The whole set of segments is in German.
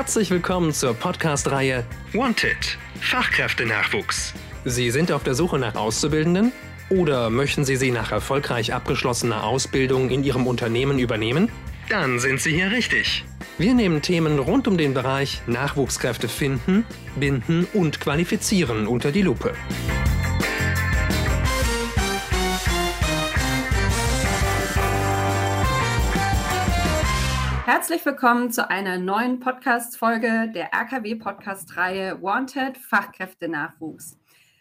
Herzlich willkommen zur Podcast-Reihe Wanted. Fachkräftenachwuchs. Sie sind auf der Suche nach Auszubildenden? Oder möchten Sie sie nach erfolgreich abgeschlossener Ausbildung in Ihrem Unternehmen übernehmen? Dann sind Sie hier richtig. Wir nehmen Themen rund um den Bereich Nachwuchskräfte finden, binden und qualifizieren unter die Lupe. Herzlich willkommen zu einer neuen Podcast-Folge der RKW-Podcast-Reihe Wanted Fachkräfte-Nachwuchs.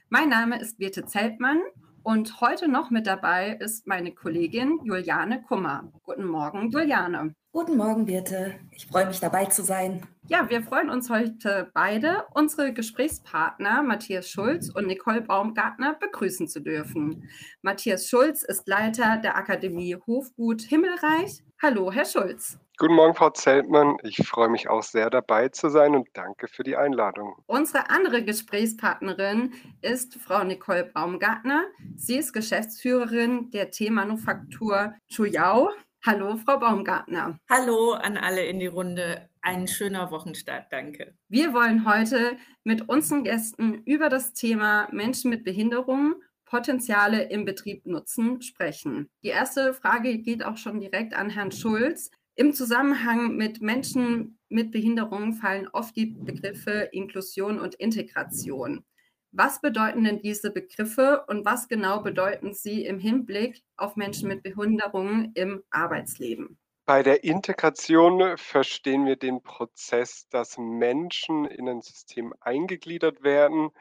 Mein Name ist Birte Zeltmann und heute noch mit dabei ist meine Kollegin Juliane Kummer. Guten Morgen, Juliane. Guten Morgen, Birte. Ich freue mich dabei zu sein. Ja, wir freuen uns heute beide, unsere Gesprächspartner Matthias Schulz und Nicole Baumgartner begrüßen zu dürfen. Matthias Schulz ist Leiter der Akademie Hofgut Himmelreich. Hallo, Herr Schulz. Guten Morgen, Frau Zeltmann. Ich freue mich auch sehr dabei zu sein und danke für die Einladung. Unsere andere Gesprächspartnerin ist Frau Nicole Baumgartner. Sie ist Geschäftsführerin der Teemanufaktur Chuyau. Hallo, Frau Baumgartner. Hallo an alle in die Runde. Ein schöner Wochenstart, danke. Wir wollen heute mit unseren Gästen über das Thema Menschen mit Behinderungen Potenziale im Betrieb nutzen sprechen. Die erste Frage geht auch schon direkt an Herrn Schulz. Im Zusammenhang mit Menschen mit Behinderungen fallen oft die Begriffe Inklusion und Integration. Was bedeuten denn diese Begriffe und was genau bedeuten sie im Hinblick auf Menschen mit Behinderungen im Arbeitsleben? Bei der Integration verstehen wir den Prozess, dass Menschen in ein System eingegliedert werden,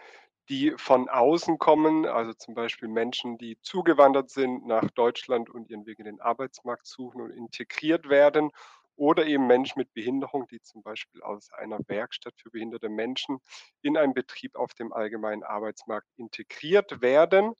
die von außen kommen, also zum Beispiel Menschen, die zugewandert sind nach Deutschland und ihren Weg in den Arbeitsmarkt suchen und integriert werden, oder eben Menschen mit Behinderung, die zum Beispiel aus einer Werkstatt für behinderte Menschen in einen Betrieb auf dem allgemeinen Arbeitsmarkt integriert werden.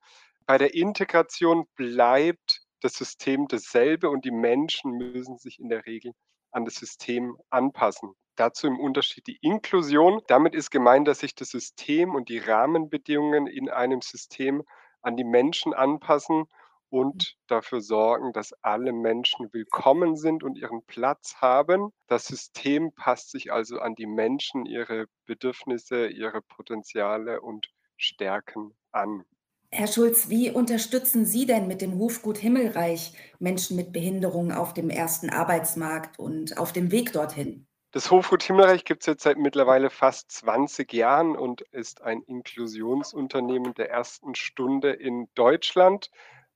Bei der Integration bleibt das System dasselbe und die Menschen müssen sich in der Regel an das System anpassen. Dazu im Unterschied die Inklusion. Damit ist gemeint, dass sich das System und die Rahmenbedingungen in einem System an die Menschen anpassen und dafür sorgen, dass alle Menschen willkommen sind und ihren Platz haben. Das System passt sich also an die Menschen, ihre Bedürfnisse, ihre Potenziale und Stärken an. Herr Schulz, wie unterstützen Sie denn mit dem Hofgut Himmelreich Menschen mit Behinderungen auf dem ersten Arbeitsmarkt und auf dem Weg dorthin? Das Hofgut Himmelreich gibt es jetzt seit mittlerweile fast 20 Jahren und ist ein Inklusionsunternehmen der ersten Stunde in Deutschland.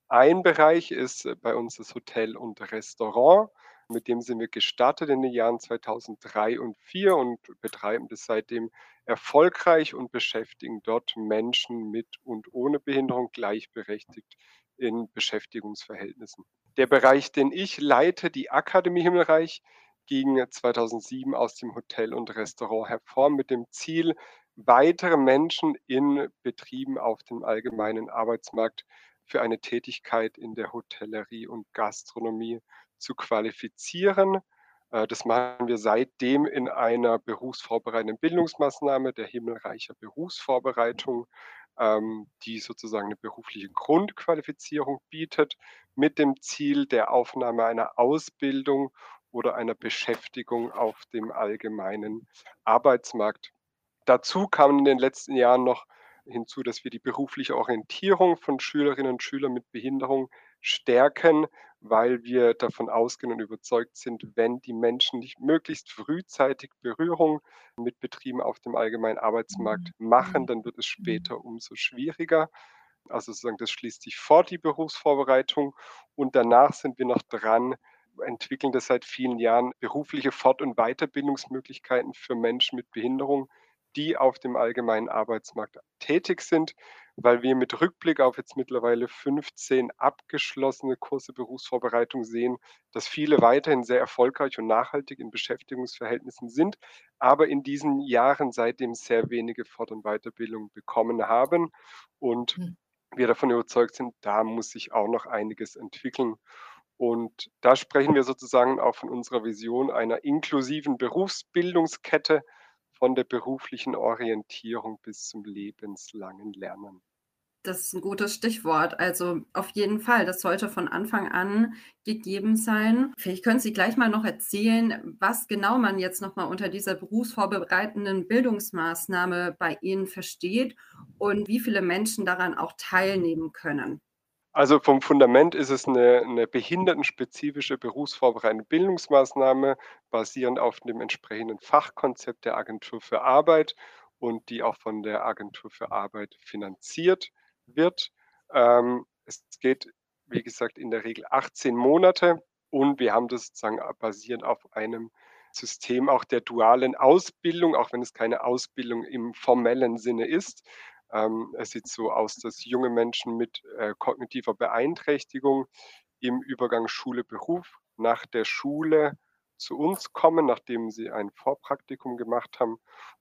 Ein Bereich ist äh, bei uns das Hotel und Restaurant. Mit dem sind wir gestartet in den Jahren 2003 und 2004 und betreiben das seitdem erfolgreich und beschäftigen dort Menschen mit und ohne Behinderung gleichberechtigt in Beschäftigungsverhältnissen. Der Bereich, den ich leite, die Akademie Himmelreich, ging 2007 aus dem Hotel und Restaurant hervor mit dem Ziel, weitere Menschen in Betrieben auf dem allgemeinen Arbeitsmarkt für eine Tätigkeit in der Hotellerie und Gastronomie zu qualifizieren. Äh, das machen wir seitdem in einer berufsvorbereitenden Bildungsmaßnahme der Himmelreicher Berufsvorbereitung, ähm, die sozusagen eine berufliche Grundqualifizierung bietet, mit dem Ziel der Aufnahme einer Ausbildung oder einer Beschäftigung auf dem allgemeinen Arbeitsmarkt. Dazu kam in den letzten Jahren noch hinzu, dass wir die berufliche Orientierung von Schülerinnen und Schülern mit Behinderung stärken, weil wir davon ausgehen und überzeugt sind, wenn die Menschen nicht möglichst frühzeitig Berührung mit Betrieben auf dem allgemeinen Arbeitsmarkt mhm. machen, dann wird es später umso schwieriger. Also sozusagen, das schließt sich vor, die Berufsvorbereitung. Und danach sind wir noch dran, entwickeln das seit vielen Jahren berufliche Fort- und Weiterbildungsmöglichkeiten für Menschen mit Behinderung, die auf dem allgemeinen Arbeitsmarkt tätig sind, weil wir mit Rückblick auf jetzt mittlerweile 15 abgeschlossene Kurse Berufsvorbereitung sehen, dass viele weiterhin sehr erfolgreich und nachhaltig in Beschäftigungsverhältnissen sind, aber in diesen Jahren seitdem sehr wenige Fort- und Weiterbildung bekommen haben und hm. wir davon überzeugt sind, da muss sich auch noch einiges entwickeln. Und da sprechen wir sozusagen auch von unserer Vision einer inklusiven Berufsbildungskette von der beruflichen Orientierung bis zum lebenslangen Lernen. Das ist ein gutes Stichwort. Also auf jeden Fall, das sollte von Anfang an gegeben sein. Vielleicht können Sie gleich mal noch erzählen, was genau man jetzt nochmal unter dieser berufsvorbereitenden Bildungsmaßnahme bei Ihnen versteht und wie viele Menschen daran auch teilnehmen können. Also vom Fundament ist es eine, eine behindertenspezifische berufsvorbereitende Bildungsmaßnahme, basierend auf dem entsprechenden Fachkonzept der Agentur für Arbeit und die auch von der Agentur für Arbeit finanziert wird. Ähm, es geht, wie gesagt, in der Regel 18 Monate und wir haben das sozusagen basierend auf einem System auch der dualen Ausbildung, auch wenn es keine Ausbildung im formellen Sinne ist. Ähm, es sieht so aus, dass junge Menschen mit äh, kognitiver Beeinträchtigung im Übergang Schule-Beruf nach der Schule zu uns kommen, nachdem sie ein Vorpraktikum gemacht haben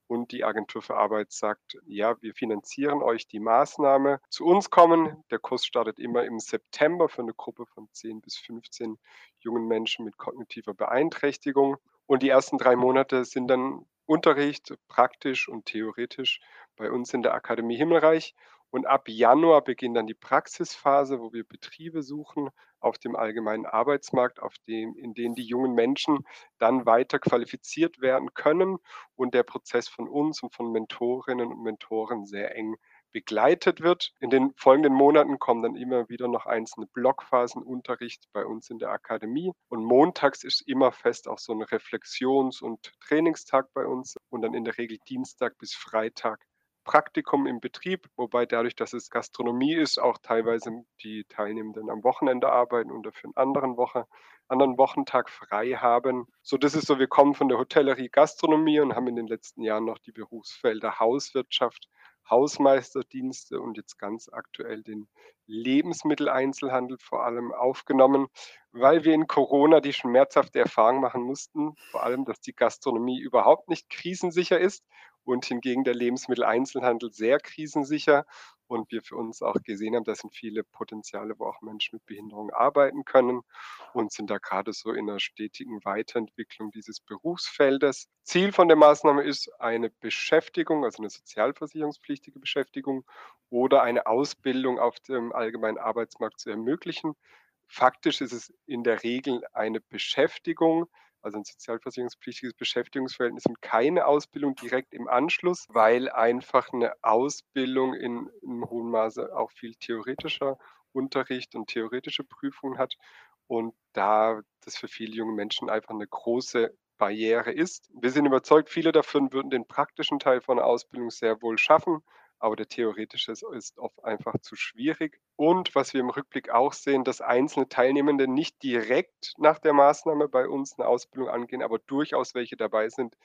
und die Agentur für Arbeit sagt, ja, wir finanzieren euch die Maßnahme. Zu uns kommen, der Kurs startet immer im September für eine Gruppe von 10 bis 15 jungen Menschen mit kognitiver Beeinträchtigung. Und die ersten drei Monate sind dann Unterricht, praktisch und theoretisch bei uns in der Akademie Himmelreich. Und ab Januar beginnt dann die Praxisphase, wo wir Betriebe suchen auf dem allgemeinen Arbeitsmarkt, auf dem, in denen die jungen Menschen dann weiter qualifiziert werden können und der Prozess von uns und von Mentorinnen und Mentoren sehr eng begleitet wird. In den folgenden Monaten kommen dann immer wieder noch einzelne Blockphasen Unterricht bei uns in der Akademie. Und montags ist immer fest auch so ein Reflexions- und Trainingstag bei uns und dann in der Regel Dienstag bis Freitag Praktikum im Betrieb, wobei dadurch, dass es Gastronomie ist, auch teilweise die Teilnehmenden am Wochenende arbeiten und dafür einen anderen, Woche, anderen Wochentag frei haben. So, das ist so, wir kommen von der Hotellerie Gastronomie und haben in den letzten Jahren noch die Berufsfelder Hauswirtschaft, Hausmeisterdienste und jetzt ganz aktuell den Lebensmitteleinzelhandel vor allem aufgenommen, weil wir in Corona die schmerzhafte Erfahrung machen mussten, vor allem, dass die Gastronomie überhaupt nicht krisensicher ist und hingegen der Lebensmitteleinzelhandel sehr krisensicher. Und wir für uns auch gesehen haben, das sind viele Potenziale, wo auch Menschen mit Behinderung arbeiten können und sind da gerade so in einer stetigen Weiterentwicklung dieses Berufsfeldes. Ziel von der Maßnahme ist eine Beschäftigung, also eine sozialversicherungspflichtige Beschäftigung oder eine Ausbildung auf dem allgemeinen Arbeitsmarkt zu ermöglichen. Faktisch ist es in der Regel eine Beschäftigung, also ein sozialversicherungspflichtiges Beschäftigungsverhältnis und keine Ausbildung direkt im Anschluss, weil einfach eine Ausbildung in, in hohem Maße auch viel theoretischer Unterricht und theoretische Prüfungen hat und da das für viele junge Menschen einfach eine große Barriere ist. Wir sind überzeugt, viele davon würden den praktischen Teil von der Ausbildung sehr wohl schaffen, aber der theoretische ist oft einfach zu schwierig. Und was wir im Rückblick auch sehen, dass einzelne Teilnehmende nicht direkt nach der Maßnahme bei uns eine Ausbildung angehen, aber durchaus welche dabei sind,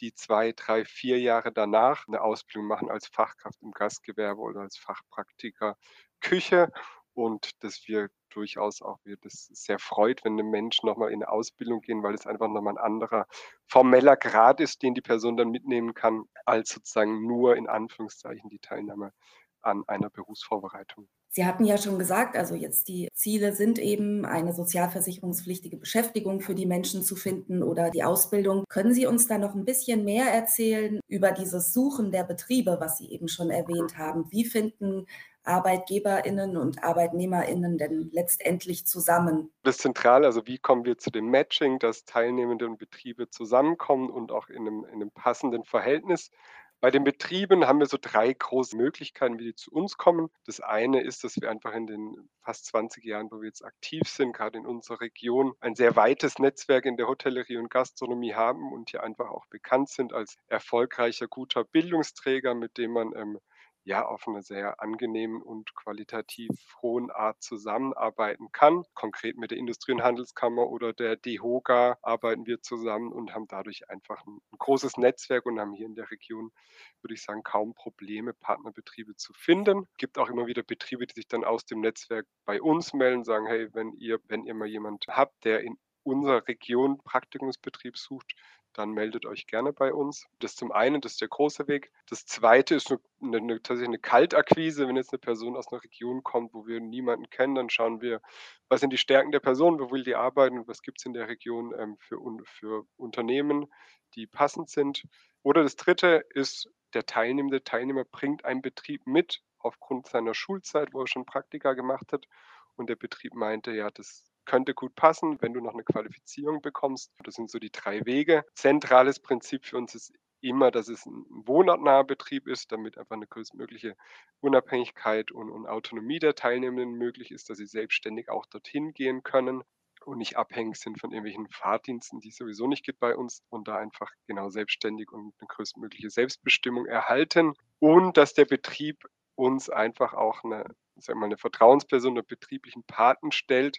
die zwei, drei, vier Jahre danach eine Ausbildung machen als Fachkraft im Gastgewerbe oder als Fachpraktiker Küche und dass wir durchaus auch wir das sehr freut, wenn ein Mensch nochmal in eine Ausbildung gehen, weil es einfach nochmal ein anderer formeller Grad ist, den die Person dann mitnehmen kann, als sozusagen nur in Anführungszeichen die Teilnahme an einer Berufsvorbereitung. Sie hatten ja schon gesagt, also jetzt die Ziele sind eben, eine sozialversicherungspflichtige Beschäftigung für die Menschen zu finden oder die Ausbildung. Können Sie uns da noch ein bisschen mehr erzählen über dieses Suchen der Betriebe, was Sie eben schon erwähnt haben? Wie finden ArbeitgeberInnen und ArbeitnehmerInnen denn letztendlich zusammen? Das ist zentral, also wie kommen wir zu dem Matching, dass Teilnehmende und Betriebe zusammenkommen und auch in einem, in einem passenden Verhältnis. Bei den Betrieben haben wir so drei große Möglichkeiten, wie die zu uns kommen. Das eine ist, dass wir einfach in den fast 20 Jahren, wo wir jetzt aktiv sind, gerade in unserer Region, ein sehr weites Netzwerk in der Hotellerie und Gastronomie haben und hier einfach auch bekannt sind als erfolgreicher, guter Bildungsträger, mit dem man ähm, ja auf eine sehr angenehmen und qualitativ hohen Art zusammenarbeiten kann. Konkret mit der Industrie- und Handelskammer oder der DEHOGA arbeiten wir zusammen und haben dadurch einfach ein, ein großes Netzwerk und haben hier in der Region, würde ich sagen, kaum Probleme, Partnerbetriebe zu finden. Es gibt auch immer wieder Betriebe, die sich dann aus dem Netzwerk bei uns melden, sagen, hey, wenn ihr, wenn ihr mal jemand habt, der in unserer Region Praktikumsbetrieb sucht, dann meldet euch gerne bei uns. Das zum einen, das ist der große Weg. Das zweite ist eine, eine, tatsächlich eine Kaltakquise. Wenn jetzt eine Person aus einer Region kommt, wo wir niemanden kennen, dann schauen wir, was sind die Stärken der Person, wo will die arbeiten und was gibt es in der Region ähm, für, für Unternehmen, die passend sind. Oder das dritte ist, der teilnehmende Teilnehmer bringt einen Betrieb mit aufgrund seiner Schulzeit, wo er schon Praktika gemacht hat. Und der Betrieb meinte, ja, das könnte gut passen, wenn du noch eine Qualifizierung bekommst. Das sind so die drei Wege. Zentrales Prinzip für uns ist immer, dass es ein wohnortnaher Betrieb ist, damit einfach eine größtmögliche Unabhängigkeit und, und Autonomie der Teilnehmenden möglich ist, dass sie selbstständig auch dorthin gehen können und nicht abhängig sind von irgendwelchen Fahrdiensten, die es sowieso nicht gibt bei uns und da einfach genau selbstständig und eine größtmögliche Selbstbestimmung erhalten und dass der Betrieb uns einfach auch eine, sagen mal, eine Vertrauensperson, einen betrieblichen Paten stellt,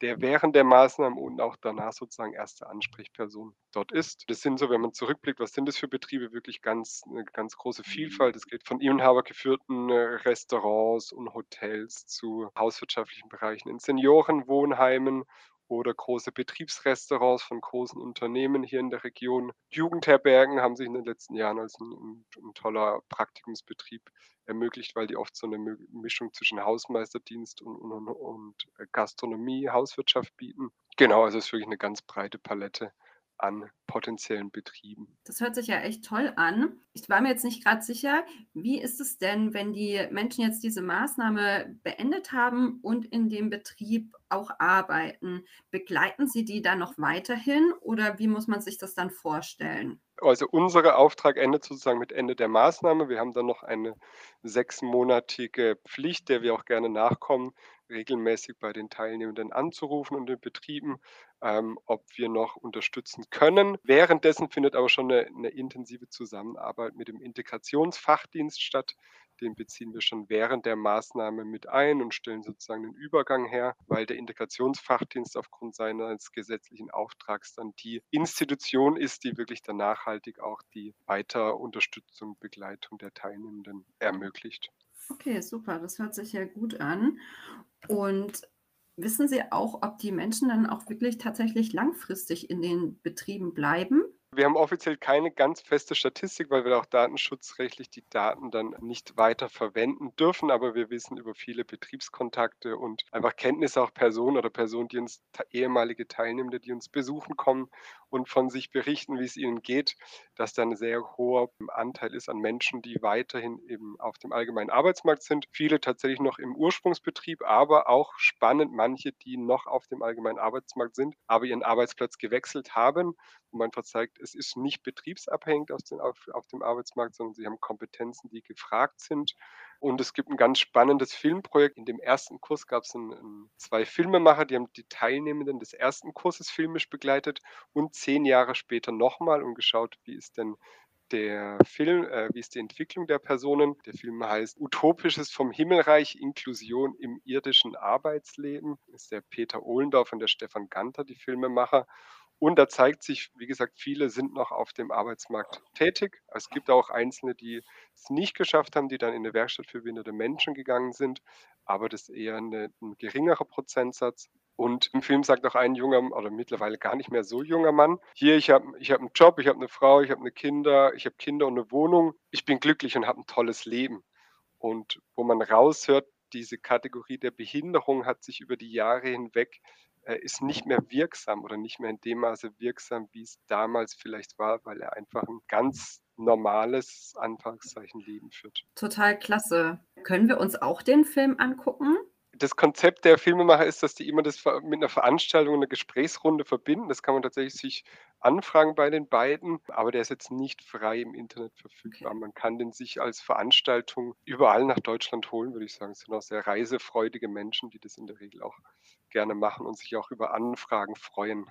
der während der Maßnahmen und auch danach sozusagen erste Ansprechperson dort ist. Das sind so, wenn man zurückblickt, was sind das für Betriebe? Wirklich ganz, eine ganz große Vielfalt. Es geht von Inhaber geführten äh, Restaurants und Hotels zu hauswirtschaftlichen Bereichen in Seniorenwohnheimen oder große Betriebsrestaurants von großen Unternehmen hier in der Region. Jugendherbergen haben sich in den letzten Jahren als ein, ein, toller Praktikumsbetrieb ermöglicht, weil die oft so eine Mischung zwischen Hausmeisterdienst und, und, und Gastronomie, Hauswirtschaft bieten. Genau, also es ist wirklich eine ganz breite Palette an potenziellen Betrieben. Das hört sich ja echt toll an. Ich war mir jetzt nicht gerade sicher, wie ist es denn, wenn die Menschen jetzt diese Maßnahme beendet haben und in dem Betrieb auch arbeiten? Begleiten Sie die dann noch weiterhin oder wie muss man sich das dann vorstellen? Also unser Auftrag endet sozusagen mit Ende der Maßnahme. Wir haben dann noch eine sechsmonatige Pflicht, der wir auch gerne nachkommen, regelmäßig bei den Teilnehmenden anzurufen und den Betrieben, ähm, ob wir noch unterstützen können. Währenddessen findet aber schon eine, eine intensive Zusammenarbeit mit dem Integrationsfachdienst statt, den beziehen wir schon während der Maßnahme mit ein und stellen sozusagen den Übergang her, weil der Integrationsfachdienst aufgrund seines gesetzlichen Auftrags dann die Institution ist, die wirklich dann nachhaltig auch die Weiterunterstützung, Begleitung der Teilnehmenden ermöglicht. Okay, super, das hört sich ja gut an. Und wissen Sie auch, ob die Menschen dann auch wirklich tatsächlich langfristig in den Betrieben bleiben? Wir haben offiziell keine ganz feste Statistik, weil wir auch datenschutzrechtlich die Daten dann nicht weiter verwenden dürfen. Aber wir wissen über viele Betriebskontakte und einfach Kenntnisse auch Personen oder Personen, die uns ehemalige Teilnehmende, die uns besuchen kommen und von sich berichten, wie es ihnen geht, dass da ein sehr hoher Anteil ist an Menschen, die weiterhin eben auf dem allgemeinen Arbeitsmarkt sind. Viele tatsächlich noch im Ursprungsbetrieb, aber auch spannend manche, die noch auf dem allgemeinen Arbeitsmarkt sind, aber ihren Arbeitsplatz gewechselt haben, wo man einfach zeigt, es ist nicht betriebsabhängig auf, den, auf, auf dem Arbeitsmarkt, sondern sie haben Kompetenzen, die gefragt sind. Und es gibt ein ganz spannendes Filmprojekt. In dem ersten Kurs gab es zwei Filmemacher, die haben die Teilnehmenden des ersten Kurses filmisch begleitet und zehn Jahre später nochmal und geschaut, wie ist denn der Film, äh, wie ist die Entwicklung der Personen. Der Film heißt Utopisches vom Himmelreich, Inklusion im irdischen Arbeitsleben. Das ist der Peter Ohlendorf und der Stefan Ganter, die Filmemacher. Und da zeigt sich, wie gesagt, viele sind noch auf dem Arbeitsmarkt tätig. Es gibt auch Einzelne, die es nicht geschafft haben, die dann in eine Werkstatt für behinderte Menschen gegangen sind. Aber das ist eher eine, ein geringerer Prozentsatz. Und im Film sagt auch ein junger oder mittlerweile gar nicht mehr so junger Mann, hier, ich habe ich hab einen Job, ich habe eine Frau, ich habe eine Kinder, ich habe Kinder und eine Wohnung. Ich bin glücklich und habe ein tolles Leben. Und wo man raushört, diese Kategorie der Behinderung hat sich über die Jahre hinweg ist nicht mehr wirksam oder nicht mehr in dem Maße wirksam, wie es damals vielleicht war, weil er einfach ein ganz normales Anfangszeichen Leben führt. Total klasse. Können wir uns auch den Film angucken? Das Konzept der Filmemacher ist, dass die immer das mit einer Veranstaltung, einer Gesprächsrunde verbinden. Das kann man tatsächlich sich anfragen bei den beiden, aber der ist jetzt nicht frei im Internet verfügbar. Man kann den sich als Veranstaltung überall nach Deutschland holen, würde ich sagen. Es sind auch sehr reisefreudige Menschen, die das in der Regel auch gerne machen und sich auch über Anfragen freuen.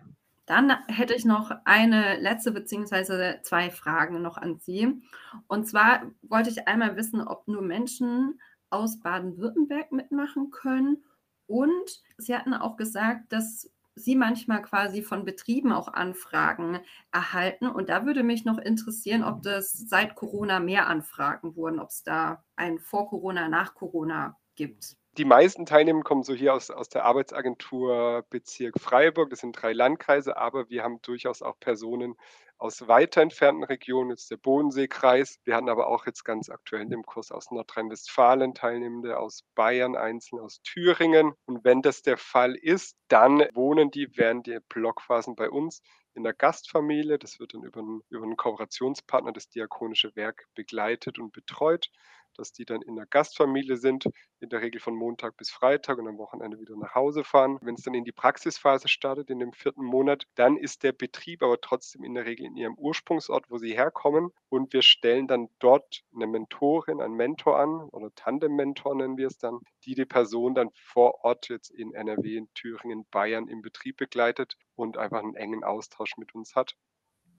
Dann hätte ich noch eine letzte beziehungsweise zwei Fragen noch an Sie. Und zwar wollte ich einmal wissen, ob nur Menschen aus Baden-Württemberg mitmachen können. Und Sie hatten auch gesagt, dass Sie manchmal quasi von Betrieben auch Anfragen erhalten. Und da würde mich noch interessieren, ob das seit Corona mehr Anfragen wurden, ob es da ein Vor Corona, nach Corona gibt. Die meisten Teilnehmer kommen so hier aus, aus der Arbeitsagentur Bezirk Freiburg. Das sind drei Landkreise, aber wir haben durchaus auch Personen aus weiter entfernten Regionen, jetzt der Bodenseekreis. Wir hatten aber auch jetzt ganz aktuell dem Kurs aus Nordrhein-Westfalen Teilnehmende, aus Bayern einzeln, aus Thüringen. Und wenn das der Fall ist, dann wohnen die während der Blockphasen bei uns in der Gastfamilie. Das wird dann über einen, über einen Kooperationspartner, das Diakonische Werk, begleitet und betreut. Dass die dann in der Gastfamilie sind, in der Regel von Montag bis Freitag und am Wochenende wieder nach Hause fahren. Wenn es dann in die Praxisphase startet, in dem vierten Monat, dann ist der Betrieb aber trotzdem in der Regel in ihrem Ursprungsort, wo sie herkommen. Und wir stellen dann dort eine Mentorin, einen Mentor an oder Tandem-Mentor nennen wir es dann, die die Person dann vor Ort jetzt in NRW, in Thüringen, Bayern im Betrieb begleitet und einfach einen engen Austausch mit uns hat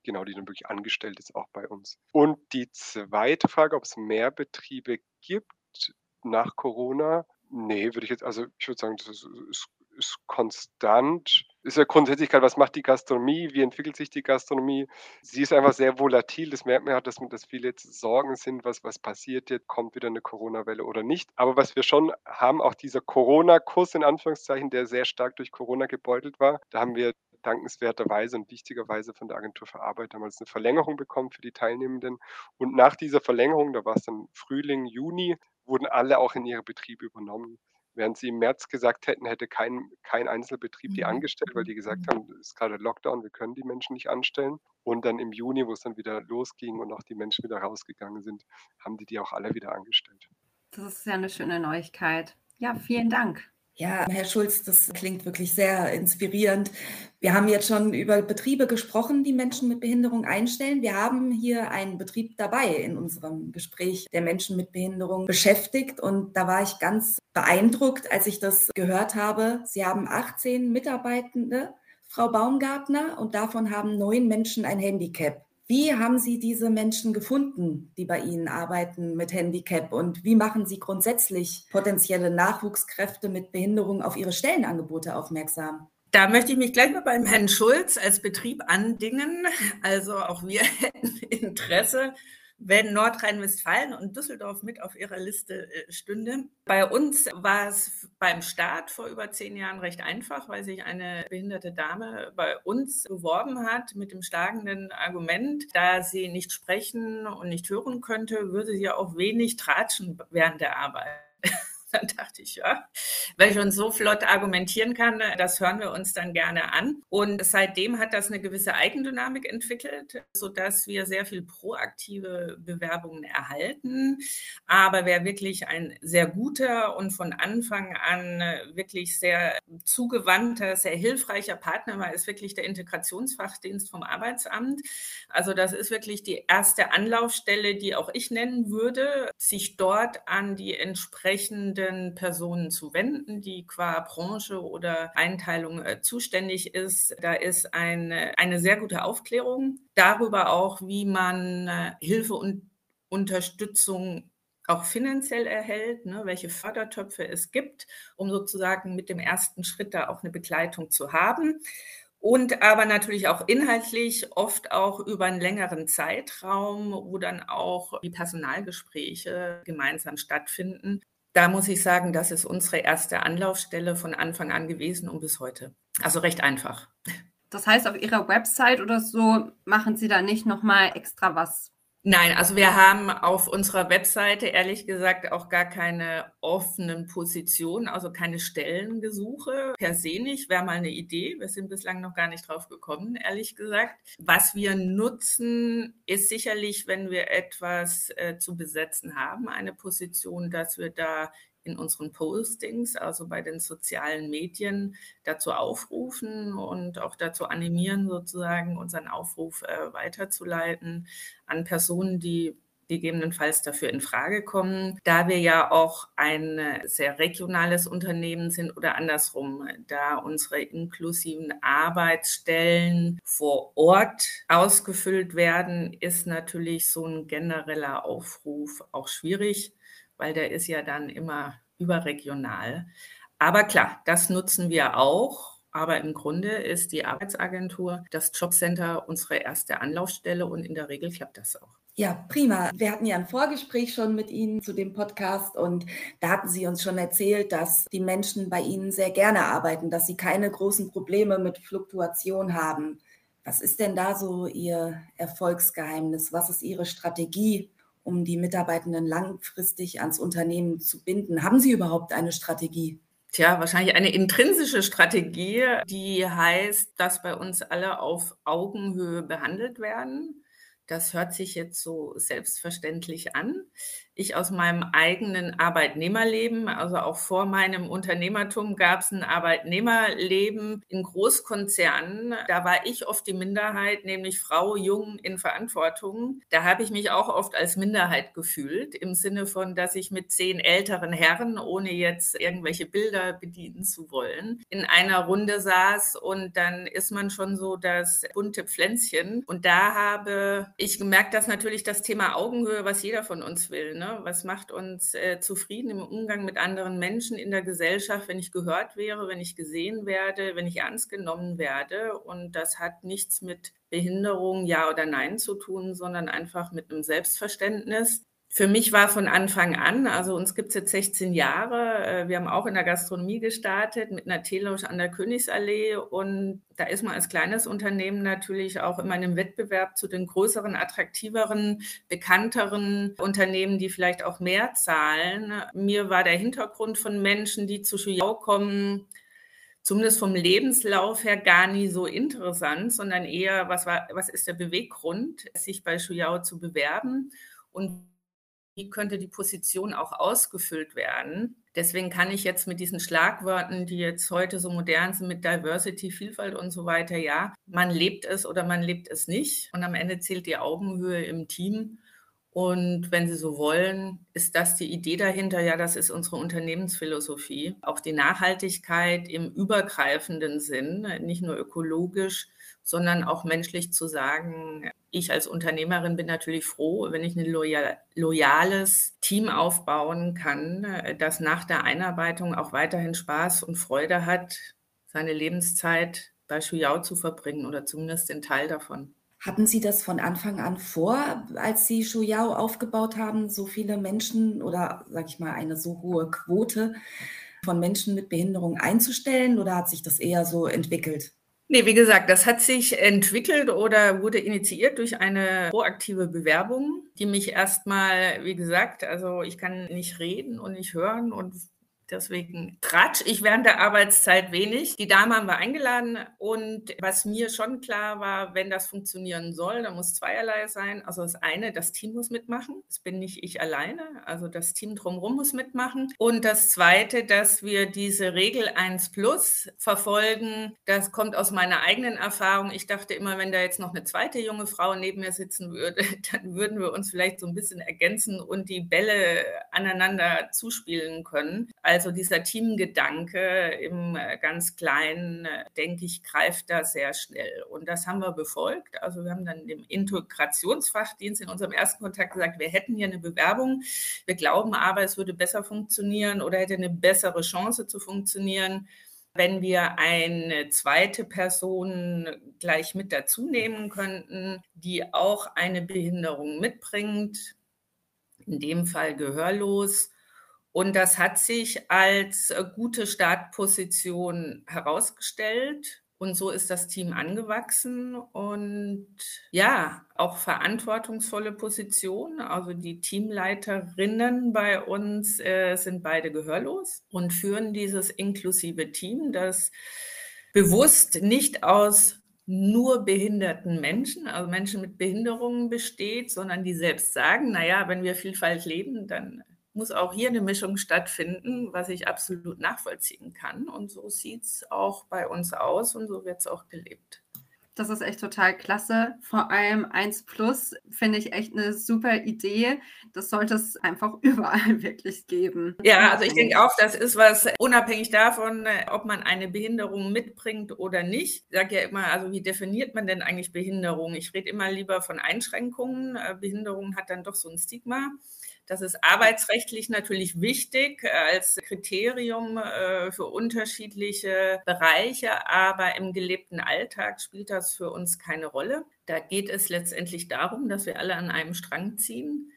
genau, die dann wirklich angestellt ist, auch bei uns. Und die zweite Frage, ob es mehr Betriebe gibt nach Corona, nee, würde ich jetzt, also ich würde sagen, das ist, ist, ist konstant. Ist ja grundsätzlich was macht die Gastronomie, wie entwickelt sich die Gastronomie? Sie ist einfach sehr volatil, das merkt man ja, dass, dass viele jetzt Sorgen sind, was, was passiert jetzt, kommt wieder eine Corona-Welle oder nicht. Aber was wir schon haben, auch dieser Corona-Kurs in Anführungszeichen, der sehr stark durch Corona gebeutelt war, da haben wir dankenswerterweise und wichtigerweise von der Agentur für Arbeit damals eine Verlängerung bekommen für die Teilnehmenden. Und nach dieser Verlängerung, da war es dann Frühling, Juni, wurden alle auch in ihre Betriebe übernommen. Während sie im März gesagt hätten, hätte kein, kein Einzelbetrieb die mhm. angestellt, weil die gesagt mhm. haben, es ist gerade Lockdown, wir können die Menschen nicht anstellen. Und dann im Juni, wo es dann wieder losging und auch die Menschen wieder rausgegangen sind, haben die die auch alle wieder angestellt. Das ist ja eine schöne Neuigkeit. Ja, vielen Dank. Ja, Herr Schulz, das klingt wirklich sehr inspirierend. Wir haben jetzt schon über Betriebe gesprochen, die Menschen mit Behinderung einstellen. Wir haben hier einen Betrieb dabei in unserem Gespräch, der Menschen mit Behinderung beschäftigt. Und da war ich ganz beeindruckt, als ich das gehört habe. Sie haben 18 Mitarbeitende, Frau Baumgartner, und davon haben neun Menschen ein Handicap. Wie haben Sie diese Menschen gefunden, die bei Ihnen arbeiten mit Handicap? Und wie machen Sie grundsätzlich potenzielle Nachwuchskräfte mit Behinderung auf Ihre Stellenangebote aufmerksam? Da möchte ich mich gleich mal beim Herrn Schulz als Betrieb andingen. Also auch wir hätten Interesse wenn Nordrhein-Westfalen und Düsseldorf mit auf ihrer Liste äh, stünde. Bei uns war es beim Start vor über zehn Jahren recht einfach, weil sich eine behinderte Dame bei uns beworben hat mit dem schlagenden Argument, da sie nicht sprechen und nicht hören könnte, würde sie auch wenig tratschen während der Arbeit. Dann dachte ich, ja, wenn ich uns so flott argumentieren kann, das hören wir uns dann gerne an. Und seitdem hat das eine gewisse Eigendynamik entwickelt, sodass wir sehr viel proaktive Bewerbungen erhalten. Aber wer wirklich ein sehr guter und von Anfang an wirklich sehr zugewandter, sehr hilfreicher Partner war, ist wirklich der Integrationsfachdienst vom Arbeitsamt. Also das ist wirklich die erste Anlaufstelle, die auch ich nennen würde, sich dort an die entsprechenden entsprechenden Personen zu wenden, die qua Branche oder Einteilung äh, zuständig ist. Da ist eine, eine sehr gute Aufklärung darüber auch, wie man äh, Hilfe und Unterstützung auch finanziell erhält, ne, welche Fördertöpfe es gibt, um sozusagen mit dem ersten Schritt da auch eine Begleitung zu haben. Und aber natürlich auch inhaltlich, oft auch über einen längeren Zeitraum, wo dann auch die Personalgespräche gemeinsam stattfinden da muss ich sagen, das ist unsere erste Anlaufstelle von Anfang an gewesen und bis heute. Also recht einfach. Das heißt, auf Ihrer Website oder so machen Sie da nicht nochmal extra was Nein, also wir haben auf unserer Webseite ehrlich gesagt auch gar keine offenen Positionen, also keine Stellengesuche per se nicht. Wäre mal eine Idee. Wir sind bislang noch gar nicht drauf gekommen, ehrlich gesagt. Was wir nutzen, ist sicherlich, wenn wir etwas äh, zu besetzen haben, eine Position, dass wir da in unseren Postings, also bei den sozialen Medien, dazu aufrufen und auch dazu animieren, sozusagen unseren Aufruf äh, weiterzuleiten an Personen, die gegebenenfalls dafür in Frage kommen. Da wir ja auch ein sehr regionales Unternehmen sind oder andersrum, da unsere inklusiven Arbeitsstellen vor Ort ausgefüllt werden, ist natürlich so ein genereller Aufruf auch schwierig weil der ist ja dann immer überregional. Aber klar, das nutzen wir auch. Aber im Grunde ist die Arbeitsagentur, das Jobcenter unsere erste Anlaufstelle und in der Regel klappt das auch. Ja, prima. Wir hatten ja ein Vorgespräch schon mit Ihnen zu dem Podcast und da hatten Sie uns schon erzählt, dass die Menschen bei Ihnen sehr gerne arbeiten, dass sie keine großen Probleme mit Fluktuation haben. Was ist denn da so Ihr Erfolgsgeheimnis? Was ist Ihre Strategie, um die Mitarbeitenden langfristig ans Unternehmen zu binden? Haben Sie überhaupt eine Strategie? Tja, wahrscheinlich eine intrinsische Strategie, die heißt, dass bei uns alle auf Augenhöhe behandelt werden. Das hört sich jetzt so selbstverständlich an. Ich aus meinem eigenen Arbeitnehmerleben, also auch vor meinem Unternehmertum gab es ein Arbeitnehmerleben in Großkonzernen. Da war ich oft die Minderheit, nämlich Frau, Jung in Verantwortung. Da habe ich mich auch oft als Minderheit gefühlt, im Sinne von, dass ich mit zehn älteren Herren, ohne jetzt irgendwelche Bilder bedienen zu wollen, in einer Runde saß und dann ist man schon so das bunte Pflänzchen. Und da habe ich gemerkt, dass natürlich das Thema Augenhöhe, was jeder von uns will, ne? Was macht uns äh, zufrieden im Umgang mit anderen Menschen in der Gesellschaft, wenn ich gehört wäre, wenn ich gesehen werde, wenn ich ernst genommen werde. Und das hat nichts mit Behinderung, ja oder nein zu tun, sondern einfach mit einem Selbstverständnis. Für mich war von Anfang an, also uns gibt es jetzt 16 Jahre, äh, wir haben auch in der Gastronomie gestartet mit einer Teelounge an der Königsallee und da ist man als kleines Unternehmen natürlich auch immer in einem Wettbewerb zu den größeren, attraktiveren, bekannteren Unternehmen, die vielleicht auch mehr zahlen. Mir war der Hintergrund von Menschen, die zu Schuyau kommen, zumindest vom Lebenslauf her gar nie so interessant, sondern eher, was, war, was ist der Beweggrund, sich bei Schuyau zu bewerben und wie könnte die Position auch ausgefüllt werden. Deswegen kann ich jetzt mit diesen Schlagworten, die jetzt heute so modern sind mit Diversity, Vielfalt und so weiter, ja, man lebt es oder man lebt es nicht. Und am Ende zählt die Augenhöhe im Team. Und wenn Sie so wollen, ist das die Idee dahinter? Ja, das ist unsere Unternehmensphilosophie. Auch die Nachhaltigkeit im übergreifenden Sinn, nicht nur ökologisch, sondern auch menschlich zu sagen, ich als Unternehmerin bin natürlich froh, wenn ich ein loyal, loyales Team aufbauen kann, das nach der Einarbeitung auch weiterhin Spaß und Freude hat, seine Lebenszeit bei Schuyau zu verbringen oder zumindest den Teil davon. Hatten Sie das von Anfang an vor, als Sie Schuyao aufgebaut haben, so viele Menschen oder, sag ich mal, eine so hohe Quote von Menschen mit Behinderung einzustellen oder hat sich das eher so entwickelt? Nee, wie gesagt, das hat sich entwickelt oder wurde initiiert durch eine proaktive Bewerbung, die mich erstmal, wie gesagt, also ich kann nicht reden und nicht hören und Deswegen tratsch ich während der Arbeitszeit wenig. Die Dame haben wir eingeladen und was mir schon klar war, wenn das funktionieren soll, dann muss zweierlei sein. Also das eine, das Team muss mitmachen. Das bin nicht ich alleine. Also das Team drumherum muss mitmachen. Und das zweite, dass wir diese Regel 1 Plus verfolgen. Das kommt aus meiner eigenen Erfahrung. Ich dachte immer, wenn da jetzt noch eine zweite junge Frau neben mir sitzen würde, dann würden wir uns vielleicht so ein bisschen ergänzen und die Bälle aneinander zuspielen können. Also also dieser Teamgedanke im äh, ganz Kleinen, äh, denke ich, greift da sehr schnell. Und das haben wir befolgt. Also wir haben dann im Integrationsfachdienst in unserem ersten Kontakt gesagt, wir hätten hier eine Bewerbung. Wir glauben aber, es würde besser funktionieren oder hätte eine bessere Chance zu funktionieren wenn wir eine zweite Person gleich mit dazu nehmen könnten, die auch eine Behinderung mitbringt, in dem Fall gehörlos und das hat sich als äh, gute Startposition herausgestellt. Und so ist das Team angewachsen und ja, auch verantwortungsvolle Position. Also die Teamleiterinnen bei uns äh, sind beide gehörlos und führen dieses inklusive Team, das bewusst nicht aus nur behinderten Menschen, also Menschen mit Behinderungen besteht, sondern die selbst sagen, naja, wenn wir Vielfalt leben, dann muss auch hier eine Mischung stattfinden, was ich absolut nachvollziehen kann. Und so sieht es auch bei uns aus und so wird es auch gelebt. Das ist echt total klasse. Vor allem 1 Plus finde ich echt eine super Idee. Das sollte es einfach überall wirklich geben. Ja, also ich denke auch, das ist was unabhängig davon, ob man eine Behinderung mitbringt oder nicht. Ich sage ja immer, also wie definiert man denn eigentlich Behinderung? Ich rede immer lieber von Einschränkungen. Äh, Behinderung hat dann doch so ein Stigma. Das ist arbeitsrechtlich natürlich wichtig äh, als Kriterium äh, für unterschiedliche Bereiche, aber im gelebten Alltag spielt das für uns keine Rolle. Da geht es letztendlich darum, dass wir alle an einem Strang ziehen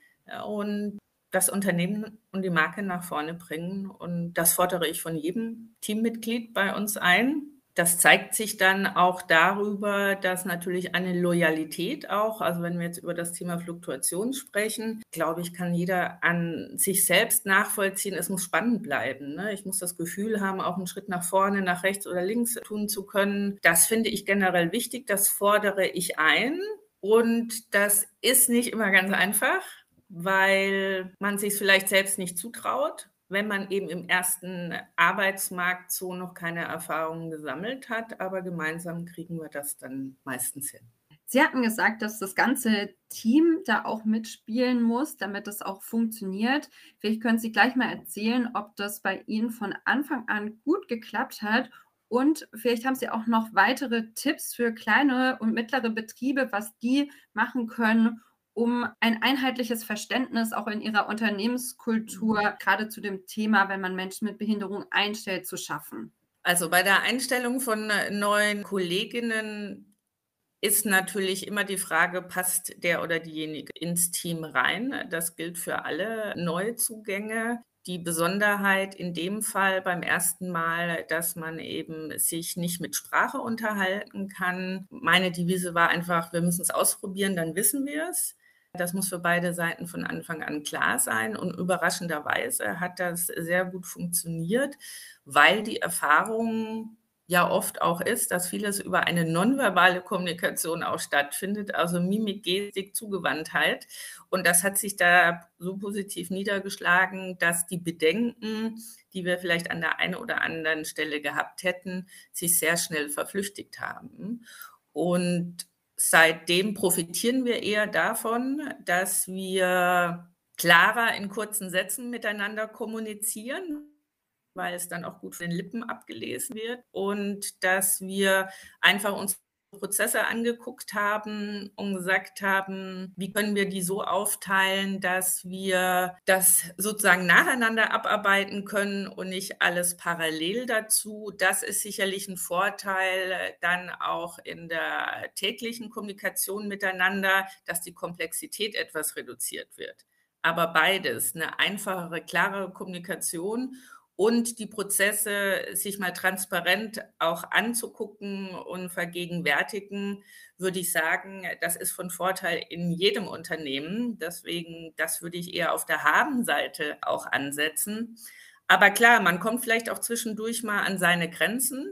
und das Unternehmen und die Marke nach vorne bringen. Und das fordere ich von jedem Teammitglied bei uns ein. Das zeigt sich dann auch darüber, dass natürlich eine Loyalität auch, also wenn wir jetzt über das Thema Fluktuation sprechen, glaube ich, kann jeder an sich selbst nachvollziehen, es muss spannend bleiben. Ne? Ich muss das Gefühl haben, auch einen Schritt nach vorne, nach rechts oder links tun zu können. Das finde ich generell wichtig, das fordere ich ein. Und das ist nicht immer ganz einfach weil man sich vielleicht selbst nicht zutraut, wenn man eben im ersten Arbeitsmarkt so noch keine Erfahrungen gesammelt hat. Aber gemeinsam kriegen wir das dann meistens hin. Sie hatten gesagt, dass das ganze Team da auch mitspielen muss, damit es auch funktioniert. Vielleicht können Sie gleich mal erzählen, ob das bei Ihnen von Anfang an gut geklappt hat. Und vielleicht haben Sie auch noch weitere Tipps für kleine und mittlere Betriebe, was die machen können, um ein einheitliches Verständnis auch in ihrer Unternehmenskultur, gerade zu dem Thema, wenn man Menschen mit Behinderung einstellt, zu schaffen? Also bei der Einstellung von äh, neuen Kolleginnen ist natürlich immer die Frage, passt der oder diejenige ins Team rein? Das gilt für alle Neuzugänge. Die Besonderheit in dem Fall beim ersten Mal, dass man eben sich nicht mit Sprache unterhalten kann. Meine Devise war einfach, wir müssen es ausprobieren, dann wissen wir es. Das muss für beide Seiten von Anfang an klar sein. Und überraschenderweise hat das sehr gut funktioniert, weil die Erfahrung ja oft auch ist, dass vieles über eine nonverbale Kommunikation auch stattfindet, also Mimik, Gestik, Zugewandtheit. Und das hat sich da so positiv niedergeschlagen, dass die Bedenken, die wir vielleicht an der einen oder anderen Stelle gehabt hätten, sich sehr schnell verflüchtigt haben. Und seitdem profitieren wir eher davon, dass wir klarer in kurzen Sätzen miteinander kommunizieren, weil es dann auch gut von den Lippen abgelesen wird und dass wir einfach uns Prozesse angeguckt haben und gesagt haben, wie können wir die so aufteilen, dass wir das sozusagen nacheinander abarbeiten können und nicht alles parallel dazu. Das ist sicherlich ein Vorteil dann auch in der täglichen Kommunikation miteinander, dass die Komplexität etwas reduziert wird. Aber beides, eine einfachere, klarere Kommunikation und die Prozesse sich mal transparent auch anzugucken und vergegenwärtigen, würde ich sagen, das ist von Vorteil in jedem Unternehmen. Deswegen, das würde ich eher auf der Habenseite auch ansetzen. Aber klar, man kommt vielleicht auch zwischendurch mal an seine Grenzen.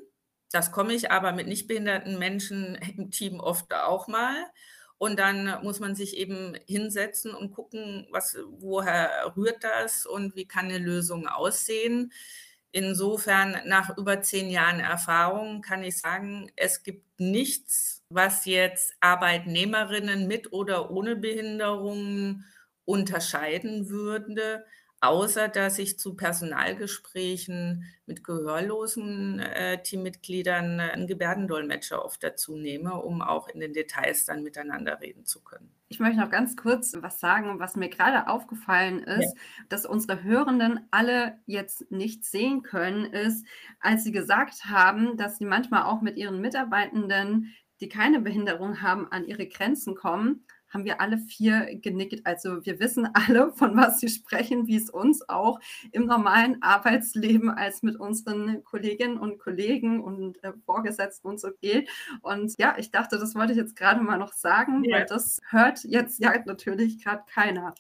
Das komme ich aber mit nicht behinderten Menschen im Team oft auch mal. Und dann muss man sich eben hinsetzen und gucken, was, woher rührt das und wie kann eine Lösung aussehen. Insofern, nach über zehn Jahren Erfahrung kann ich sagen, es gibt nichts, was jetzt Arbeitnehmerinnen mit oder ohne Behinderungen unterscheiden würde außer dass ich zu Personalgesprächen mit gehörlosen äh, Teammitgliedern äh, einen Gebärdendolmetscher oft dazu nehme, um auch in den Details dann miteinander reden zu können. Ich möchte noch ganz kurz was sagen, was mir gerade aufgefallen ist, ja. dass unsere Hörenden alle jetzt nicht sehen können, ist, als sie gesagt haben, dass sie manchmal auch mit ihren Mitarbeitenden, die keine Behinderung haben, an ihre Grenzen kommen haben wir alle vier genickt. Also wir wissen alle, von was sie sprechen, wie es uns auch im normalen Arbeitsleben als mit unseren Kolleginnen und Kollegen und äh, Vorgesetzten und so geht. Und ja, ich dachte, das wollte ich jetzt gerade mal noch sagen, ja. weil das hört jetzt ja natürlich gerade keiner.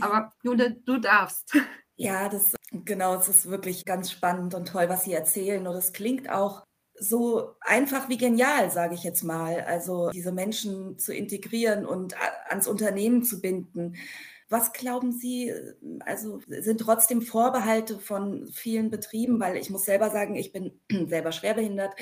Aber Jule, du darfst. Ja, das genau, es ist wirklich ganz spannend und toll, was Sie erzählen. Und es klingt auch so einfach wie genial, sage ich jetzt mal. Also diese Menschen zu integrieren und ans Unternehmen zu binden. Was glauben Sie, also sind trotzdem Vorbehalte von vielen Betrieben, weil ich muss selber sagen, ich bin selber schwerbehindert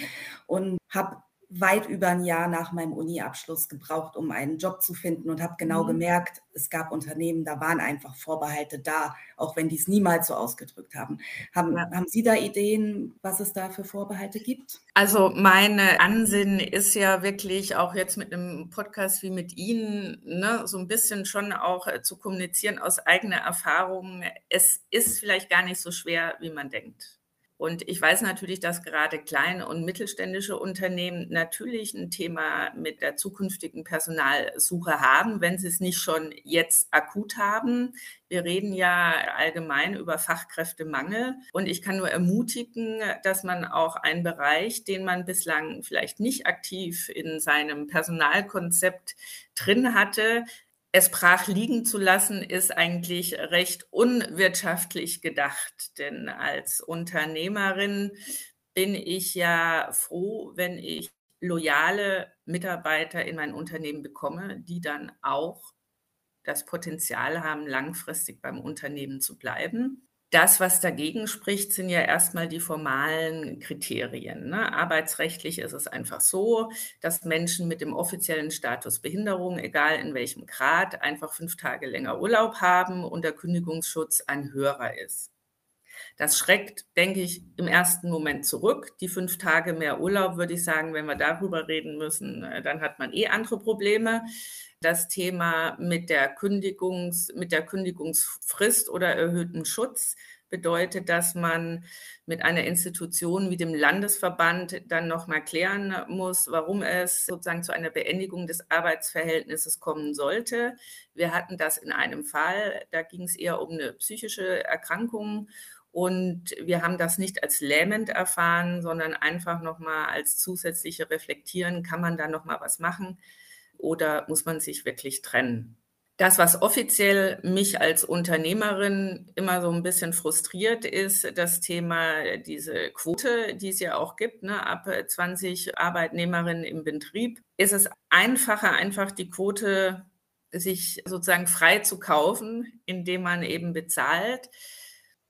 und habe weit über ein Jahr nach meinem Uni-Abschluss gebraucht, um einen Job zu finden und habe genau mhm. gemerkt, es gab Unternehmen, da waren einfach Vorbehalte da, auch wenn die es niemals so ausgedrückt haben. Haben, ja. haben Sie da Ideen, was es da für Vorbehalte gibt? Also meine Ansinnen ist ja wirklich auch jetzt mit einem Podcast wie mit Ihnen, ne, so ein bisschen schon auch äh, zu kommunizieren aus eigener Erfahrung. Es ist vielleicht gar nicht so schwer, wie man denkt. Und ich weiß natürlich, dass gerade kleine und mittelständische Unternehmen natürlich ein Thema mit der zukünftigen Personalsuche haben, wenn sie es nicht schon jetzt akut haben. Wir reden ja allgemein über Fachkräftemangel und ich kann nur ermutigen, dass man auch einen Bereich, den man bislang vielleicht nicht aktiv in seinem Personalkonzept drin hatte, es brach liegen zu lassen, ist eigentlich recht unwirtschaftlich gedacht. Denn als Unternehmerin bin ich ja froh, wenn ich loyale Mitarbeiter in mein Unternehmen bekomme, die dann auch das Potenzial haben, langfristig beim Unternehmen zu bleiben. Das, was dagegen spricht, sind ja erstmal die formalen Kriterien. Ne? Arbeitsrechtlich ist es einfach so, dass Menschen mit dem offiziellen Status Behinderung, egal in welchem Grad, einfach fünf Tage länger Urlaub haben und der Kündigungsschutz ein höherer ist. Das schreckt, denke ich, im ersten Moment zurück. Die fünf Tage mehr Urlaub, würde ich sagen, wenn wir darüber reden müssen, äh, dann hat man eh andere Probleme. Das Thema mit der, Kündigungs, mit der Kündigungsfrist oder erhöhten Schutz bedeutet, dass man mit einer Institution wie dem Landesverband dann nochmal klären muss, warum es sozusagen zu einer Beendigung des Arbeitsverhältnisses kommen sollte. Wir hatten das in einem Fall, da ging es eher um eine psychische Erkrankung und wir haben das nicht als lähmend erfahren, sondern einfach nochmal als zusätzliche Reflektieren, kann man da nochmal was machen oder muss man sich wirklich trennen? Das, was offiziell mich als Unternehmerin immer so ein bisschen frustriert, ist das Thema diese Quote, die es ja auch gibt. Ne? Ab 20 Arbeitnehmerinnen im Betrieb ist es einfacher, einfach die Quote sich sozusagen frei zu kaufen, indem man eben bezahlt